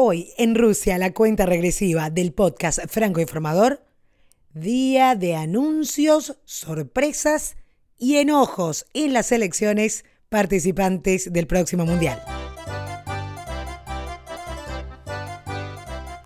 Hoy en Rusia, la cuenta regresiva del podcast Franco Informador, día de anuncios, sorpresas y enojos en las elecciones participantes del próximo Mundial.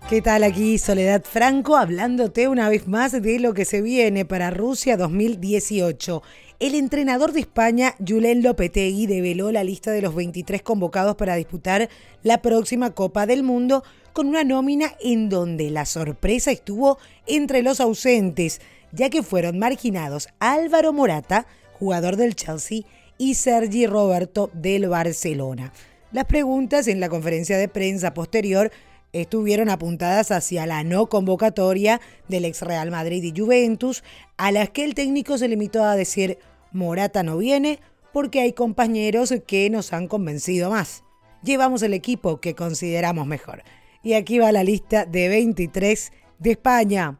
¿Qué tal aquí Soledad Franco hablándote una vez más de lo que se viene para Rusia 2018? El entrenador de España, Julen Lopetegui, develó la lista de los 23 convocados para disputar la próxima Copa del Mundo con una nómina en donde la sorpresa estuvo entre los ausentes, ya que fueron marginados Álvaro Morata, jugador del Chelsea, y Sergi Roberto del Barcelona. Las preguntas en la conferencia de prensa posterior estuvieron apuntadas hacia la no convocatoria del ex Real Madrid y Juventus, a las que el técnico se limitó a decir Morata no viene porque hay compañeros que nos han convencido más. Llevamos el equipo que consideramos mejor. Y aquí va la lista de 23 de España.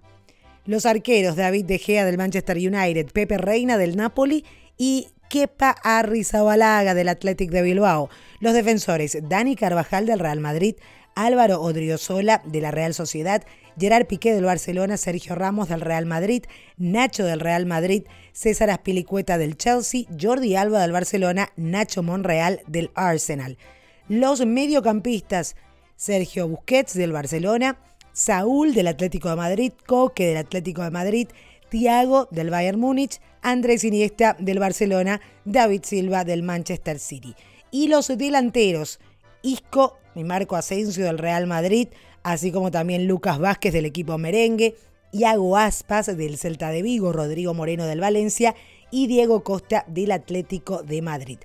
Los arqueros David De Gea del Manchester United, Pepe Reina del Napoli y Kepa Arrizabalaga del Athletic de Bilbao. Los defensores Dani Carvajal del Real Madrid, Álvaro Odriozola de la Real Sociedad, Gerard Piqué del Barcelona, Sergio Ramos del Real Madrid, Nacho del Real Madrid, César Aspilicueta del Chelsea, Jordi Alba del Barcelona, Nacho Monreal del Arsenal. Los mediocampistas, Sergio Busquets del Barcelona, Saúl del Atlético de Madrid, Coque del Atlético de Madrid, Thiago del Bayern Múnich, Andrés Iniesta del Barcelona, David Silva del Manchester City. Y los delanteros, Isco y Marco Asensio del Real Madrid, así como también Lucas Vázquez del equipo merengue, Iago Aspas del Celta de Vigo, Rodrigo Moreno del Valencia y Diego Costa del Atlético de Madrid.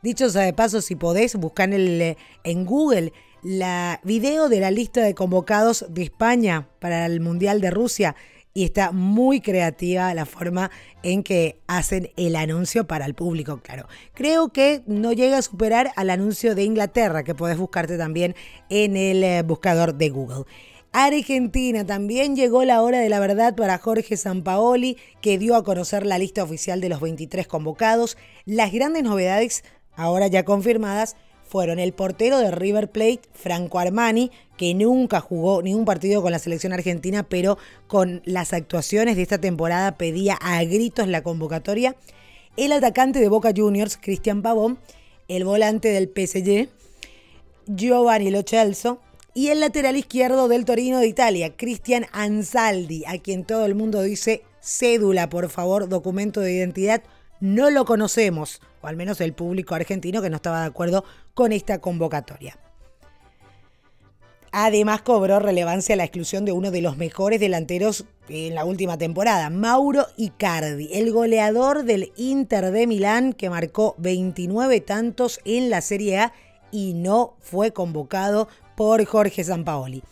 Dicho sea de paso, si podés, buscar en, en Google la video de la lista de convocados de España para el Mundial de Rusia y está muy creativa la forma en que hacen el anuncio para el público, claro. Creo que no llega a superar al anuncio de Inglaterra, que podés buscarte también en el eh, buscador de Google. Argentina, también llegó la hora de la verdad para Jorge Sampaoli, que dio a conocer la lista oficial de los 23 convocados. Las grandes novedades, ahora ya confirmadas, fueron el portero de River Plate, Franco Armani, que nunca jugó ningún partido con la selección argentina, pero con las actuaciones de esta temporada pedía a gritos la convocatoria. El atacante de Boca Juniors, Cristian Pavón, el volante del PSG, Giovanni Lo y el lateral izquierdo del Torino de Italia, Cristian Ansaldi, a quien todo el mundo dice cédula, por favor, documento de identidad no lo conocemos, o al menos el público argentino que no estaba de acuerdo con esta convocatoria. Además cobró relevancia la exclusión de uno de los mejores delanteros en la última temporada, Mauro Icardi, el goleador del Inter de Milán que marcó 29 tantos en la Serie A y no fue convocado por Jorge Sampaoli.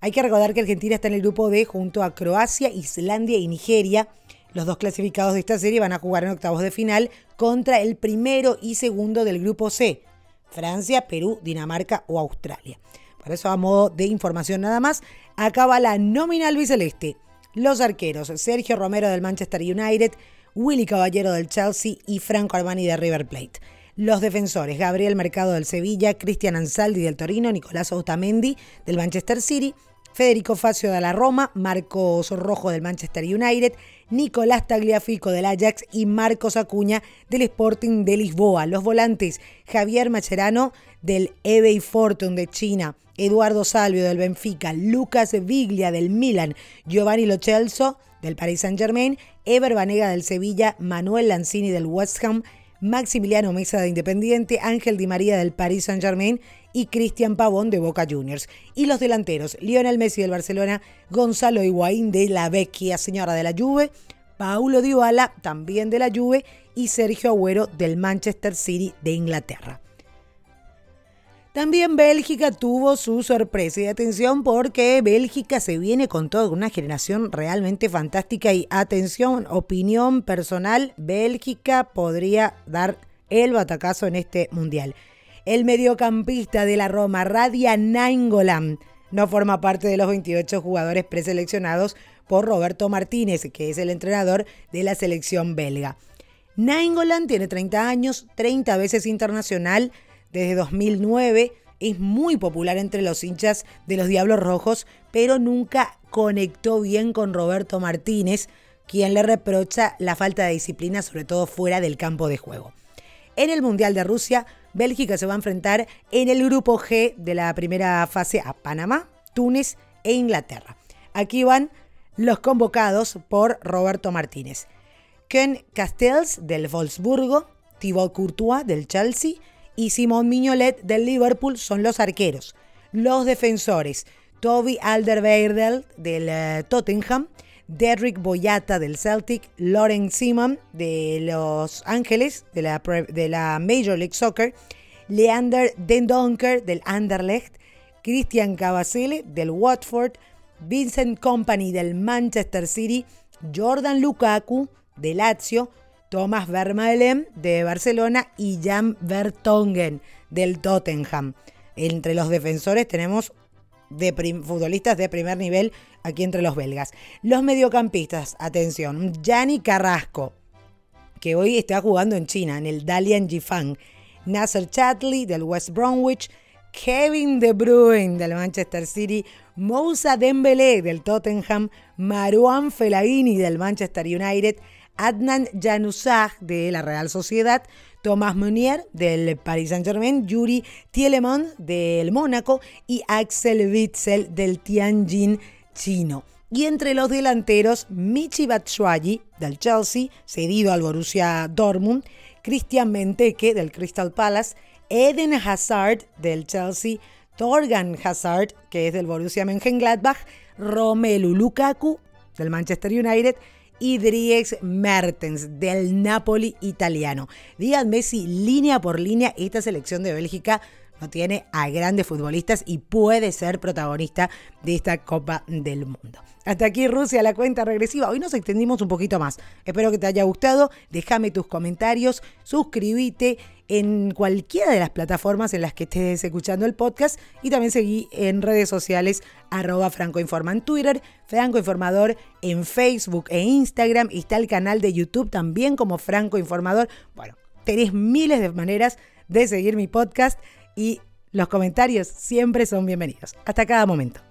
Hay que recordar que Argentina está en el grupo D junto a Croacia, Islandia y Nigeria los dos clasificados de esta serie van a jugar en octavos de final contra el primero y segundo del grupo C, Francia, Perú, Dinamarca o Australia. Por eso, a modo de información nada más, acaba la nominal biceleste. Los arqueros, Sergio Romero del Manchester United, Willy Caballero del Chelsea y Franco Armani de River Plate. Los defensores, Gabriel Mercado del Sevilla, Cristian Ansaldi del Torino, Nicolás Otamendi del Manchester City, Federico Facio de la Roma, Marcos Rojo del Manchester United, Nicolás Tagliafico del Ajax y Marcos Acuña del Sporting de Lisboa. Los volantes Javier Macherano del Ebay Fortune de China, Eduardo Salvio del Benfica, Lucas Viglia del Milan, Giovanni Lochelso del Paris Saint-Germain, Ever Banega del Sevilla, Manuel Lanzini del West Ham, Maximiliano Mesa de Independiente, Ángel Di María del Paris Saint-Germain y Cristian Pavón de Boca Juniors. Y los delanteros, Lionel Messi del Barcelona, Gonzalo Higuaín de la Vecchia Señora de la Juve, Paulo Dybala también de la Juve y Sergio Agüero del Manchester City de Inglaterra. También Bélgica tuvo su sorpresa y atención porque Bélgica se viene con toda una generación realmente fantástica y atención, opinión personal, Bélgica podría dar el batacazo en este mundial. El mediocampista de la Roma, Radia Nainggolan, no forma parte de los 28 jugadores preseleccionados por Roberto Martínez, que es el entrenador de la selección belga. Nainggolan tiene 30 años, 30 veces internacional, desde 2009 es muy popular entre los hinchas de los Diablos Rojos, pero nunca conectó bien con Roberto Martínez, quien le reprocha la falta de disciplina, sobre todo fuera del campo de juego. En el Mundial de Rusia, Bélgica se va a enfrentar en el grupo G de la primera fase a Panamá, Túnez e Inglaterra. Aquí van los convocados por Roberto Martínez. Ken Castells del Wolfsburgo, Thibaut Courtois del Chelsea y Simon Mignolet del Liverpool son los arqueros. Los defensores, Toby Alderweireld del eh, Tottenham, Derrick Boyata del Celtic, Lauren Simon de Los Ángeles, de la, Major League Soccer, Leander Dendonker del Anderlecht, Christian Cavacele del Watford, Vincent Company del Manchester City, Jordan Lukaku de Lazio, Thomas Vermaelen de Barcelona y Jan Vertonghen del Tottenham. Entre los defensores tenemos de futbolistas de primer nivel aquí entre los belgas. Los mediocampistas, atención, Gianni Carrasco, que hoy está jugando en China, en el Dalian Jifang. Nasser Chatley del West Bromwich, Kevin De Bruyne del Manchester City, Moussa Dembélé del Tottenham, Marouane Fellaini del Manchester United, Adnan Januzaj de la Real Sociedad, Thomas Meunier del Paris Saint-Germain, Yuri Tielemans del Mónaco y Axel Witzel del Tianjin chino. Y entre los delanteros, Michi Batshuayi del Chelsea, cedido al Borussia Dortmund, Christian Menteke del Crystal Palace, Eden Hazard del Chelsea, Torgan Hazard, que es del Borussia Mönchengladbach, Romelu Lukaku del Manchester United y Dries Mertens del Napoli italiano. Díganme si línea por línea esta selección de Bélgica no tiene a grandes futbolistas y puede ser protagonista de esta Copa del Mundo. Hasta aquí Rusia, la cuenta regresiva. Hoy nos extendimos un poquito más. Espero que te haya gustado. Déjame tus comentarios, suscríbete en cualquiera de las plataformas en las que estés escuchando el podcast y también seguí en redes sociales arroba francoinforma en Twitter, Franco Informador en Facebook e Instagram y está el canal de YouTube también como Franco Informador. Bueno, tenés miles de maneras de seguir mi podcast y los comentarios siempre son bienvenidos. Hasta cada momento.